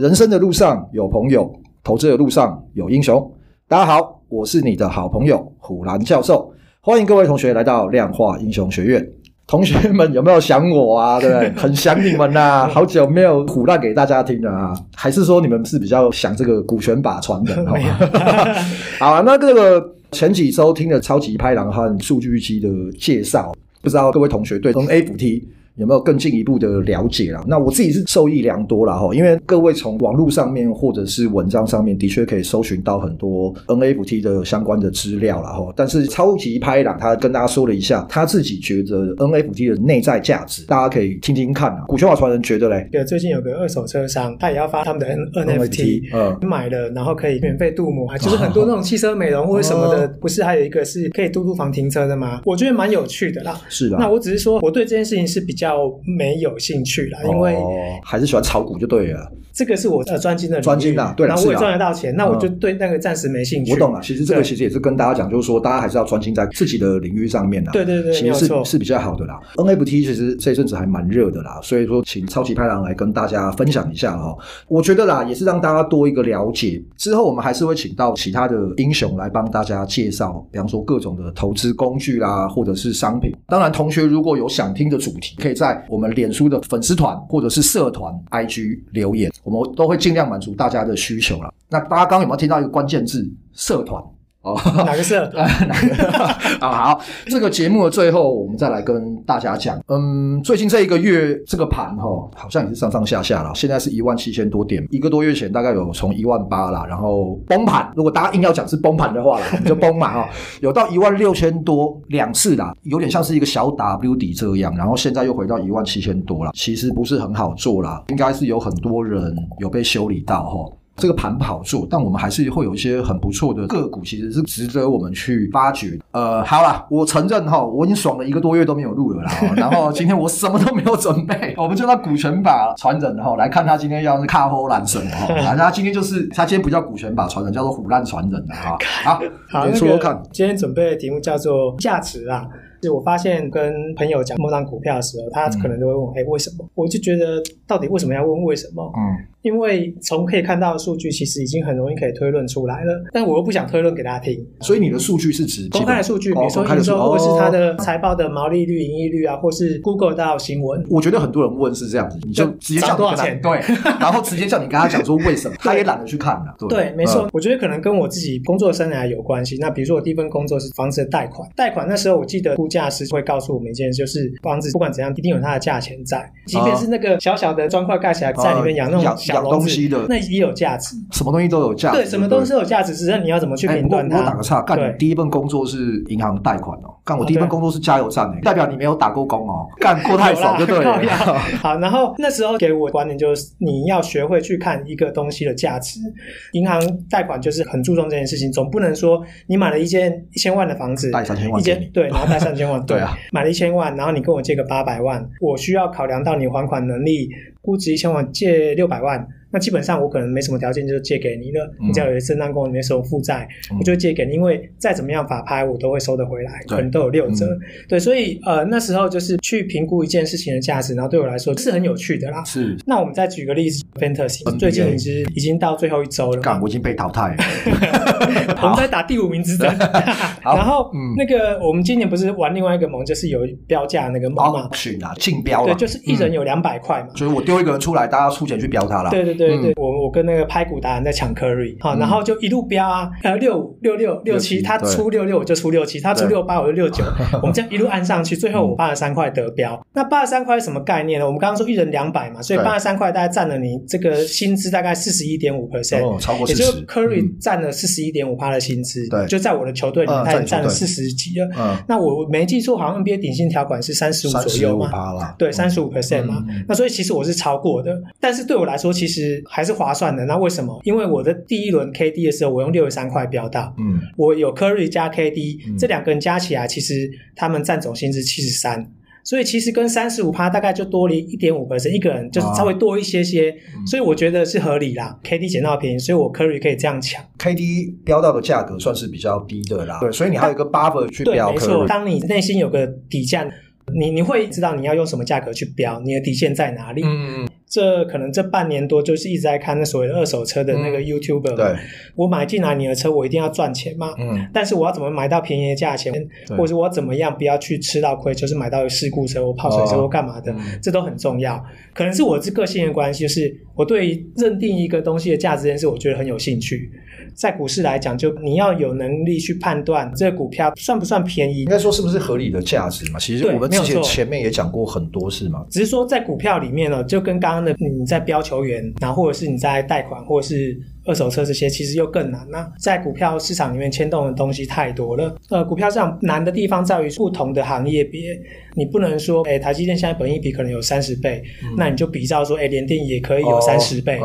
人生的路上有朋友，投资的路上有英雄。大家好，我是你的好朋友虎兰教授，欢迎各位同学来到量化英雄学院。同学们有没有想我啊？对不对？很想你们呐、啊，好久没有虎烂给大家听了啊！还是说你们是比较想这个股权把传人？好啊，那这个前几周听了超级拍狼和数据机的介绍，不知道各位同学对 NFT 有没有更进一步的了解啦？那我自己是受益良多啦哈，因为各位从网络上面或者是文章上面的确可以搜寻到很多 NFT 的相关的资料啦哈。但是超级拍档他跟大家说了一下他自己觉得 NFT 的内在价值，大家可以听听看啊。股权法传人觉得嘞，对，最近有个二手车商，他也要发他们的 NFT，嗯，买了然后可以免费镀膜，就是很多那种汽车美容或者什么的，不是还有一个是可以镀镀房停车的吗？我觉得蛮有趣的啦。是的，那我只是说我对这件事情是比较。较没有兴趣啦，因为、哦、还是喜欢炒股就对了。这个是我呃专精的专精的，对，然后我也赚得到钱，那我就对那个暂时没兴趣。我懂了，其实这个其实也是跟大家讲，就是说大家还是要专心在自己的领域上面的。对对对，其实是是比较好的啦。NFT 其实这一阵子还蛮热的啦，所以说请超级拍郎来跟大家分享一下哈。我觉得啦，也是让大家多一个了解。之后我们还是会请到其他的英雄来帮大家介绍，比方说各种的投资工具啦，或者是商品。当然，同学如果有想听的主题，可以在我们脸书的粉丝团或者是社团 IG 留言，我们都会尽量满足大家的需求了。那大家刚刚有没有听到一个关键字？社团。哦，哪个社？哪个？啊，好，这个节目的最后，我们再来跟大家讲。嗯，最近这一个月，这个盘哈，好像也是上上下下了。现在是一万七千多点，一个多月前大概有从一万八啦，然后崩盘。如果大家硬要讲是崩盘的话啦，我们就崩嘛哈。有到一万六千多两次啦，有点像是一个小 W 底这样，然后现在又回到一万七千多了。其实不是很好做啦，应该是有很多人有被修理到哈。这个盘不好做，但我们还是会有一些很不错的个股，其实是值得我们去发掘。呃，好啦，我承认哈，我已经爽了一个多月都没有录了啦。然后今天我什么都没有准备，我们就让股权法传人哈来看他今天要是卡后烂什么哈。他今天就是他今天不叫股权法传人，叫做虎烂传人的哈。好，好，你说说看，今天准备的题目叫做价值啊。是我发现跟朋友讲某档股票的时候，他可能都会问：哎、嗯，为什么？我就觉得，到底为什么要问为什么？嗯。因为从可以看到的数据，其实已经很容易可以推论出来了，但我又不想推论给大家听。所以你的数据是指公开的数据，比如说营收，或是它的财报的毛利率、盈利率啊，或是 Google 到新闻。我觉得很多人问是这样子，你就直接讲多少钱，对，然后直接叫你跟他讲说为什么，他也懒得去看了。对，对，没错，我觉得可能跟我自己工作生涯有关系。那比如说我第一份工作是房子的贷款，贷款那时候我记得估价师会告诉我们一件事，就是房子不管怎样一定有它的价钱在，即便是那个小小的砖块盖起来，在里面养那种小东西的。那也有价值，什么东西都有价值。对，什么东西都有价值，只是你要怎么去评断它。我打个岔，干，你第一份工作是银行贷款哦。干，我第一份工作是加油站诶，代表你没有打过工哦。干过太爽就对了。好，然后那时候给我观念就是，你要学会去看一个东西的价值。银行贷款就是很注重这件事情，总不能说你买了一间一千万的房子，贷三千万，一间对，然后贷三千万，对啊，买了一千万，然后你跟我借个八百万，我需要考量到你还款能力，估值一千万，借六百万。那基本上我可能没什么条件，就借给你了。你只要有正当工，里面收负债，嗯、我就借给你。因为再怎么样法拍，我都会收得回来，可能都有六折。嗯、对，所以呃那时候就是去评估一件事情的价值，然后对我来说是很有趣的啦。是。那我们再举个例子，Fantasy、嗯、最近已经已经到最后一周了。干，我已经被淘汰了。我们在打第五名之争。然后、嗯、那个我们今年不是玩另外一个盟，就是有标价那个盟嘛？是啊，竞标。对，就是一人有两百块嘛。所以我丢一个人出来，大家出钱去标他了。对对对对，我我跟那个拍股达人在抢 Curry，好，然后就一路飙啊，呃，六五六六六七，他出六六我就出六七，他出六八我就六九，我们这样一路按上去，最后我八十三块得标。那八十三块是什么概念呢？我们刚刚说一人两百嘛，所以八十三块大概占了你这个薪资大概四十一点五 percent，超过也就是 Curry 占了四十一点五趴的薪资，对，就在我的球队里面，他也占了四十几那我没记错，好像 NBA 顶薪条款是三十五左右嘛，对，三十五 percent 嘛。那所以其实我是超过的，但是对我来说其实还是划算的。那为什么？因为我的第一轮 KD 的时候，我用六十三块标到，嗯，我有 Curry 加 KD，嗯，这两个人加起来，其实他们占总薪资七十三，所以其实跟三十五趴大概就多了一点五 percent，一个人就是稍微多一些些，啊，所以我觉得是合理啦。KD 捡到便宜，所以我 Curry 可以这样抢。KD 标到的价格算是比较低的啦，对，所以你还有一个 buffer 去标。对，没错，当你内心有个底价，你你会知道你要用什么价格去标，你的底线在哪里？嗯。这可能这半年多就是一直在看那所谓的二手车的那个 YouTuber，、嗯、对，我买进来你的车，我一定要赚钱嘛，嗯，但是我要怎么买到便宜的价钱，或者我怎么样不要去吃到亏，就是买到事故车或泡水车或干嘛的，哦、这都很重要。可能是我这个性的关系，就是我对认定一个东西的价值这件事，我觉得很有兴趣。在股市来讲，就你要有能力去判断这个股票算不算便宜，应该说是不是合理的价值嘛？其实我们之前前面也讲过很多次嘛，只是说在股票里面呢，就跟刚刚的你在标球员，然后或者是你在贷款，或者是。二手车这些其实又更难。那在股票市场里面牵动的东西太多了。呃，股票市场难的地方在于不同的行业别，你不能说，哎，台积电现在本益比可能有三十倍，嗯、那你就比照说，哎，联电也可以有三十倍。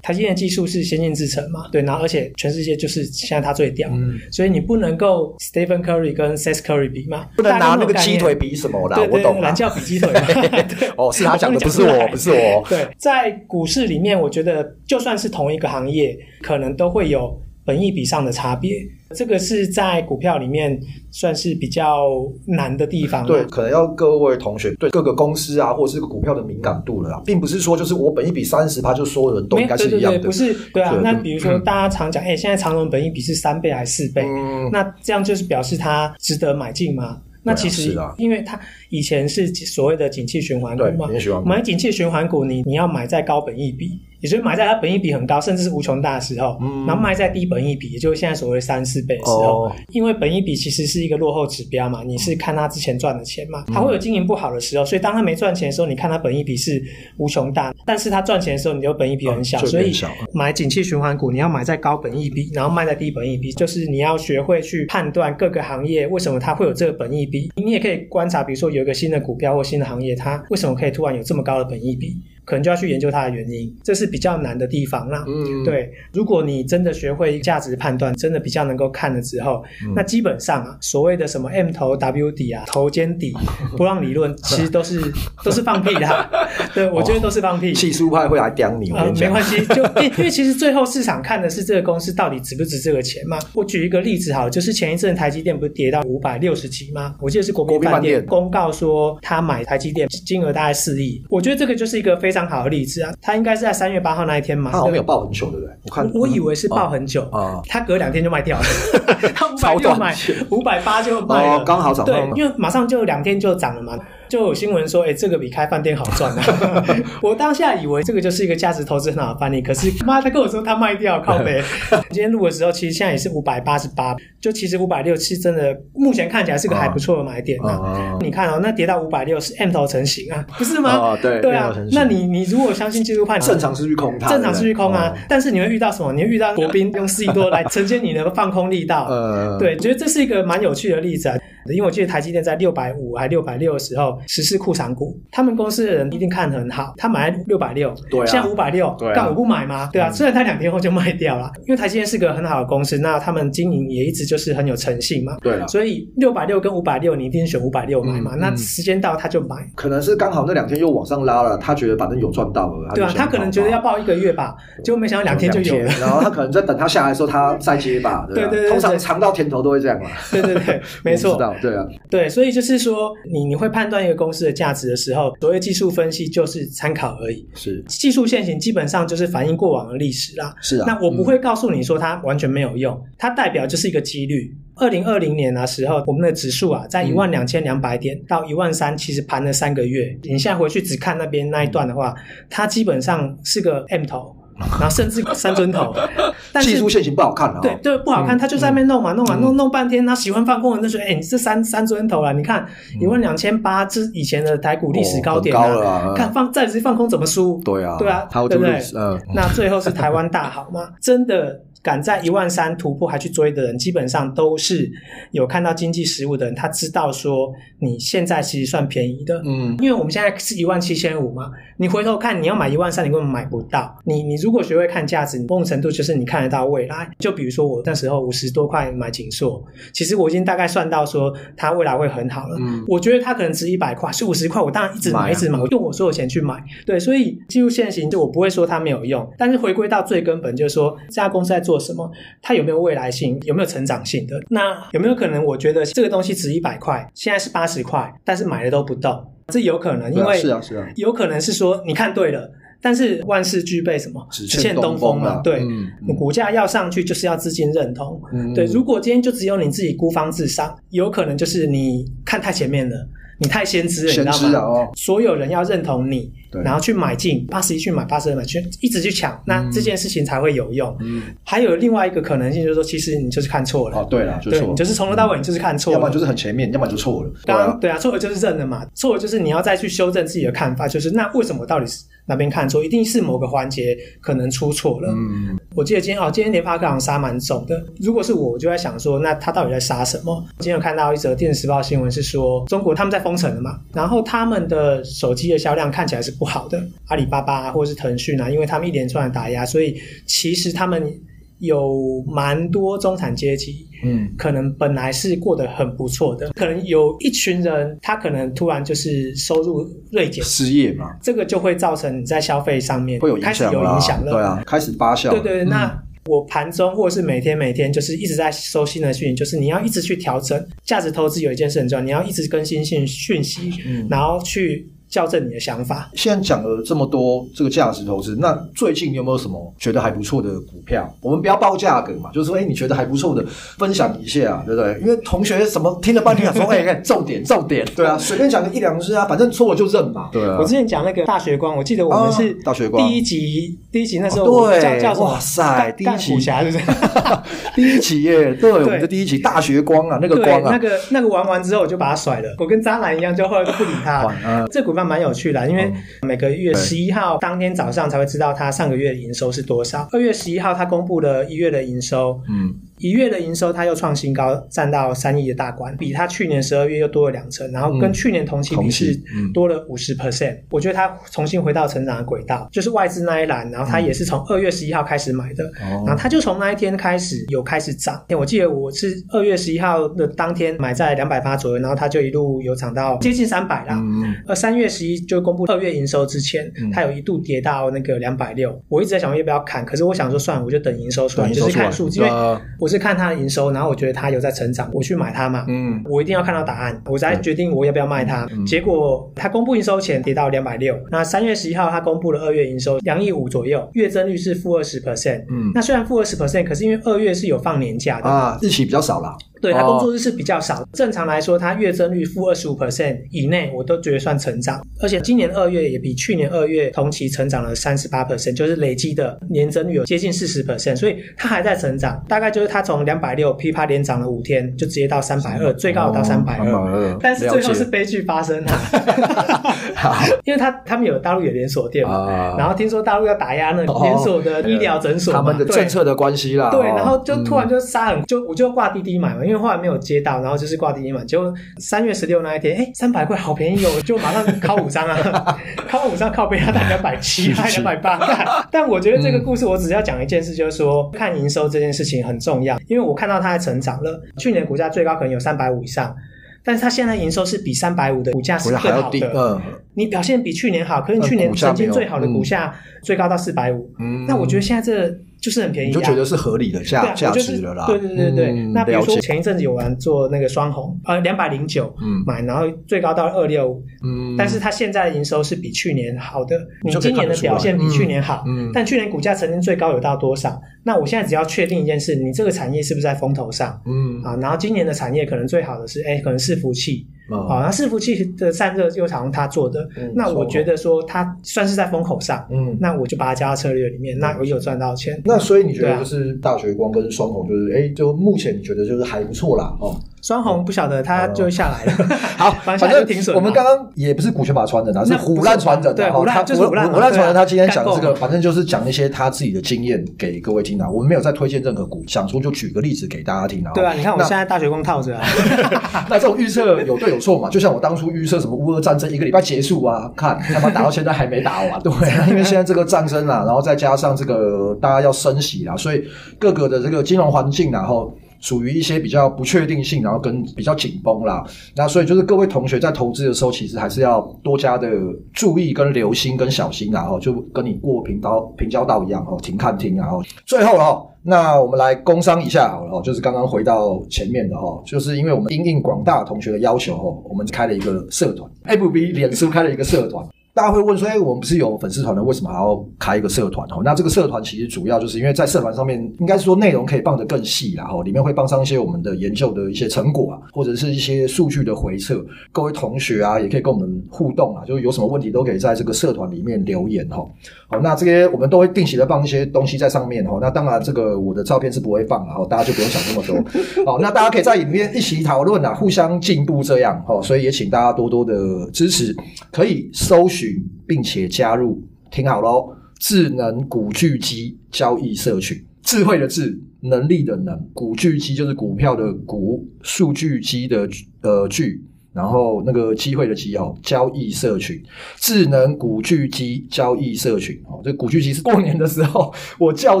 台积电技术是先进制程嘛？对，然后而且全世界就是现在它最屌，嗯、所以你不能够 Stephen Curry 跟 Seth Curry 比嘛？不能拿那个鸡腿比什么的，我懂。蓝教比鸡腿嘛。对哦，是他讲的，不是我，不是我。对，在股市里面，我觉得就算是同一个行业，可能都会。有本益比上的差别，这个是在股票里面算是比较难的地方。对，可能要各位同学对各个公司啊，或者是股票的敏感度了啦，并不是说就是我本一比三十趴，就所有人都应该是一样的。对对对，不是，对啊。对那比如说大家常讲，哎、嗯，现在长隆本一比是三倍还是四倍？嗯、那这样就是表示它值得买进吗？那其实，因为它以前是所谓的景气循环股嘛，买景气循环股，你你要买在高本益比。也就是买在它本益比很高，甚至是无穷大的时候，嗯、然后卖在低本益比，也就是现在所谓三四倍的时候，哦、因为本益比其实是一个落后指标嘛，你是看它之前赚的钱嘛，它会有经营不好的时候，所以当它没赚钱的时候，你看它本益比是无穷大，但是它赚钱的时候，你就本益比很小，哦、所以买景气循环股，你要买在高本益比，然后卖在低本益比，就是你要学会去判断各个行业为什么它会有这个本益比，你也可以观察，比如说有一个新的股票或新的行业，它为什么可以突然有这么高的本益比。可能就要去研究它的原因，这是比较难的地方啦。嗯，对，如果你真的学会价值判断，真的比较能够看了之后，嗯、那基本上啊，所谓的什么 M 头 W 底啊，头肩底 波浪理论，其实都是 都是放屁的。对，我觉得都是放屁。技术派会来刁你，呃，没关系，就因因为其实最后市场看的是这个公司到底值不值这个钱嘛。我举一个例子好了，就是前一阵台积电不是跌到五百六十几吗？我记得是国民饭店公告说他买台积电金额大概四亿，我觉得这个就是一个非常。非常好的例子啊，他应该是在三月八号那一天嘛，他好像没有报很久，对不对？我看，我以为是报很久啊，他隔两天就卖掉了，他五百六买，五百八就卖了，刚好涨。对，因为马上就两天就涨了嘛。就有新闻说，哎、欸，这个比开饭店好赚啊！我当下以为这个就是一个价值投资很好的范例，可是妈，他跟我说他卖掉，靠北。今天录的时候，其实现在也是五百八十八，就其实五百六是真的，目前看起来是个还不错的买点啊。啊你看哦，那跌到五百六是 M 头成型啊，不是吗？啊对对啊，那你你如果相信技术判断，正常是去空它，正常是去空啊。但是你会遇到什么？你会遇到国宾用四亿多来承接你的放空力道。呃，对，觉得这是一个蛮有趣的例子啊。因为我记得台积电在六百五还六百六的时候实施库藏股，他们公司的人一定看很好，他买六百六，对啊，现在五百六，对啊，干我不买吗？对啊，虽然他两天后就卖掉了，因为台积电是个很好的公司，那他们经营也一直就是很有诚信嘛，对了，所以六百六跟五百六你一定选五百六买嘛，那时间到他就买，可能是刚好那两天又往上拉了，他觉得反正有赚到了，对啊，他可能觉得要报一个月吧，结果没想到两天就有了，然后他可能在等他下来的时候他再接吧，对对对，通常尝到甜头都会这样嘛，对对对，没错，对啊，对。所以就是说，你你会判断一个公司的价值的时候，所谓技术分析就是参考而已。是技术线型基本上就是反映过往的历史啦。是啊，那我不会告诉你说它完全没有用，嗯、它代表就是一个几率。二零二零年的时候，我们的指数啊，在一万两千两百点到一万三，其实盘了三个月。你现在回去只看那边那一段的话，它基本上是个 M 头。然后甚至三尊头，但是技术线型不好看啊。对对，不好看，他就在那边弄嘛，弄嘛，弄弄半天。他喜欢放空的人就说：“哎，你这三三尊头了，你看一万两千八，这以前的台股历史高点啊，看放再直接放空怎么输？对啊，对啊，对不对？嗯，那最后是台湾大好吗？真的。”敢在一万三突破还去追的人，基本上都是有看到经济实物的人。他知道说你现在其实算便宜的，嗯，因为我们现在是一万七千五嘛。你回头看，你要买一万三，你根本买不到。你你如果学会看价值，某种程度就是你看得到未来。就比如说我那时候五十多块买景硕，其实我已经大概算到说它未来会很好了。嗯，我觉得它可能值一百块，是五十块，我当然一直买，一直买，我用我所有钱去买。对，所以进入现行就我不会说它没有用，但是回归到最根本，就是说这家公司在做什么？它有没有未来性？有没有成长性的？那有没有可能？我觉得这个东西值一百块，现在是八十块，但是买的都不动，这有可能，因为是啊是啊，有可能是说你看对了，但是万事俱备什么？只欠东风嘛。对，嗯、股价要上去就是要资金认同。嗯、对，如果今天就只有你自己孤芳自赏，有可能就是你看太前面了。你太先知了，知你知道吗？哦、所有人要认同你，对然后去买进八十一去买八十二买去，一直去抢，嗯、那这件事情才会有用。嗯，还有另外一个可能性就是说，其实你就是看错了。哦，对了，就错，对，就是从头到尾你就是看错了，要么就是很前面，要么就错了。当然，对啊，错了就是认了嘛，错了就是你要再去修正自己的看法，就是那为什么到底是？哪边看错，一定是某个环节可能出错了。嗯，我记得今天哦，今天联发科好像杀蛮重的。如果是我，我就在想说，那他到底在杀什么？今天有看到一则《电子时报》新闻，是说中国他们在封城了嘛，然后他们的手机的销量看起来是不好的。阿里巴巴或者是腾讯啊，因为他们一连串的打压，所以其实他们。有蛮多中产阶级，嗯，可能本来是过得很不错的，可能有一群人，他可能突然就是收入锐减，失业嘛，这个就会造成你在消费上面会有影响，开始有影响了，对啊，开始发酵。对对对，嗯、那我盘中或者是每天每天就是一直在收新的讯息，就是你要一直去调整价值投资，有一件事很重要，你要一直更新讯讯息，嗯，然后去。校正你的想法。现在讲了这么多这个价值投资，那最近有没有什么觉得还不错的股票？我们不要报价格嘛，就是说，哎，你觉得还不错的，分享一下，对不对？因为同学什么听了半天，说，哎，看重点，重点，对啊，随便讲个一两只啊，反正错了就认嘛，对啊。我之前讲那个大学光，我记得我们是大学光第一集，第一集那时候叫叫什么？哇塞，第一集是不是？第一集耶，对，我们的第一集大学光啊，那个光啊，那个那个玩完之后我就把它甩了，我跟渣男一样，就后来就不理他。这股。那蛮有趣的，因为每个月十一号当天早上才会知道他上个月的营收是多少。二月十一号他公布了一月的营收，嗯。一月的营收，它又创新高，占到三亿的大关，比它去年十二月又多了两成，然后跟去年同期比是多了五十 percent。我觉得它重新回到成长的轨道，就是外资那一栏，然后它也是从二月十一号开始买的，然后它就从那一天开始有开始涨。我记得我是二月十一号的当天买在两百八左右，然后它就一路有涨到接近三百啦。而三月十一就公布二月营收之前，它有一度跌到那个两百六。我一直在想要不要砍，可是我想说算了，我就等营收出来，就是看数据，因为我。我是看它的营收，然后我觉得它有在成长，我去买它嘛。嗯，我一定要看到答案，我才决定我要不要卖它。嗯、结果它公布营收前跌到两百六，那三月十一号它公布了二月营收两亿五左右，月增率是负二十 percent。嗯，那虽然负二十 percent，可是因为二月是有放年假的啊，日期比较少啦。对，他工作日是比较少，正常来说，他月增率负二十五 percent 以内，我都觉得算成长。而且今年二月也比去年二月同期成长了三十八 percent，就是累积的年增率有接近四十 percent，所以它还在成长。大概就是它从两百六噼啪连涨了五天，就直接到三百二，最高到三百二。但是最后是悲剧发生了，因为他他们有大陆有连锁店嘛，然后听说大陆要打压那连锁的医疗诊所，他们的政策的关系啦。对，然后就突然就杀很，就我就挂滴滴买嘛。因为后来没有接到，然后就是挂第一嘛，结果三月十六那一天，哎，三百块好便宜哦，就马上靠五张啊，靠五张靠背要打两百七，还两百八。但我觉得这个故事，我只要讲一件事，就是说看营收这件事情很重要，因为我看到它在成长了。去年股价最高可能有三百五以上，但是它现在营收是比三百五的股价是更好的。嗯，你表现比去年好，可是去年曾经最好的股价最高到四百五。嗯，那我觉得现在这。就是很便宜，你就觉得是合理的价价值了啦。对对对对，那比如说前一阵子有人做那个双红，呃，两百零九买，然后最高到二六五，嗯，但是它现在的营收是比去年好的，你今年的表现比去年好，嗯，但去年股价曾经最高有到多少？那我现在只要确定一件事，你这个产业是不是在风头上？嗯，啊，然后今年的产业可能最好的是，哎，可能是服器。好，那伺服器的散热又常他做的，那我觉得说它算是在风口上，嗯，那我就把它加到策略里面，那我有赚到钱。那所以你觉得就是大学光跟双红，就是哎，就目前你觉得就是还不错啦，哦。双红不晓得，他就下来了。好，反正我们刚刚也不是股权法传人，是胡乱传人。对，胡乱就是唬烂传人。他今天讲这个，反正就是讲一些他自己的经验给各位听啊。我们没有在推荐任何股，想说就举个例子给大家听啊。对啊，你看我现在大学光套着啊。那这种预测有对有错嘛？就像我当初预测什么乌俄战争一个礼拜结束啊，看他妈打到现在还没打完。对，因为现在这个战争啊，然后再加上这个大家要升息啊，所以各个的这个金融环境然后。属于一些比较不确定性，然后跟比较紧绷啦，那所以就是各位同学在投资的时候，其实还是要多加的注意跟留心跟小心，然后就跟你过平刀平交道一样哦，停看停，然后最后哦，那我们来工商一下好了哦，就是刚刚回到前面的哦，就是因为我们应应广大同学的要求哦，我们开了一个社团，FB 脸书开了一个社团。大家会问说：“哎，我们不是有粉丝团的，为什么还要开一个社团？”哦，那这个社团其实主要就是因为在社团上面，应该是说内容可以放得更细然后，里面会放上一些我们的研究的一些成果啊，或者是一些数据的回测。各位同学啊，也可以跟我们互动啊，就是有什么问题都可以在这个社团里面留言哈。好，那这些我们都会定期的放一些东西在上面哈。那当然，这个我的照片是不会放了哈，大家就不用想那么多。好，那大家可以在里面一起讨论啊，互相进步这样哈。所以也请大家多多的支持，可以搜寻并且加入，听好喽，智能股巨基交易社群，智慧的智，能力的能，股巨基就是股票的股，数据机的呃巨。然后那个机会的机哦，交易社群，智能古巨基交易社群。哦，这古巨基是过年的时候我叫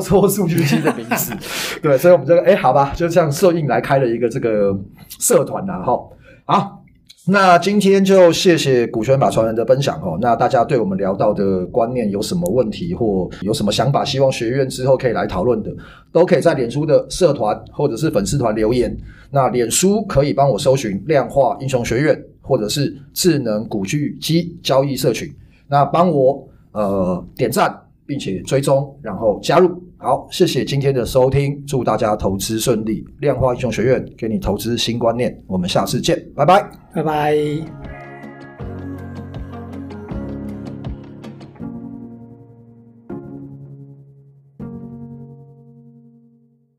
错数据机的名字，对，所以我们这个哎，好吧，就这样顺应来开了一个这个社团呐，哈，好，那今天就谢谢股权法传人的分享哦，那大家对我们聊到的观念有什么问题或有什么想法，希望学院之后可以来讨论的，都可以在脸书的社团或者是粉丝团留言。那脸书可以帮我搜寻量化英雄学院，或者是智能股巨基交易社群。那帮我呃点赞，并且追踪，然后加入。好，谢谢今天的收听，祝大家投资顺利。量化英雄学院给你投资新观念，我们下次见，拜拜，拜拜。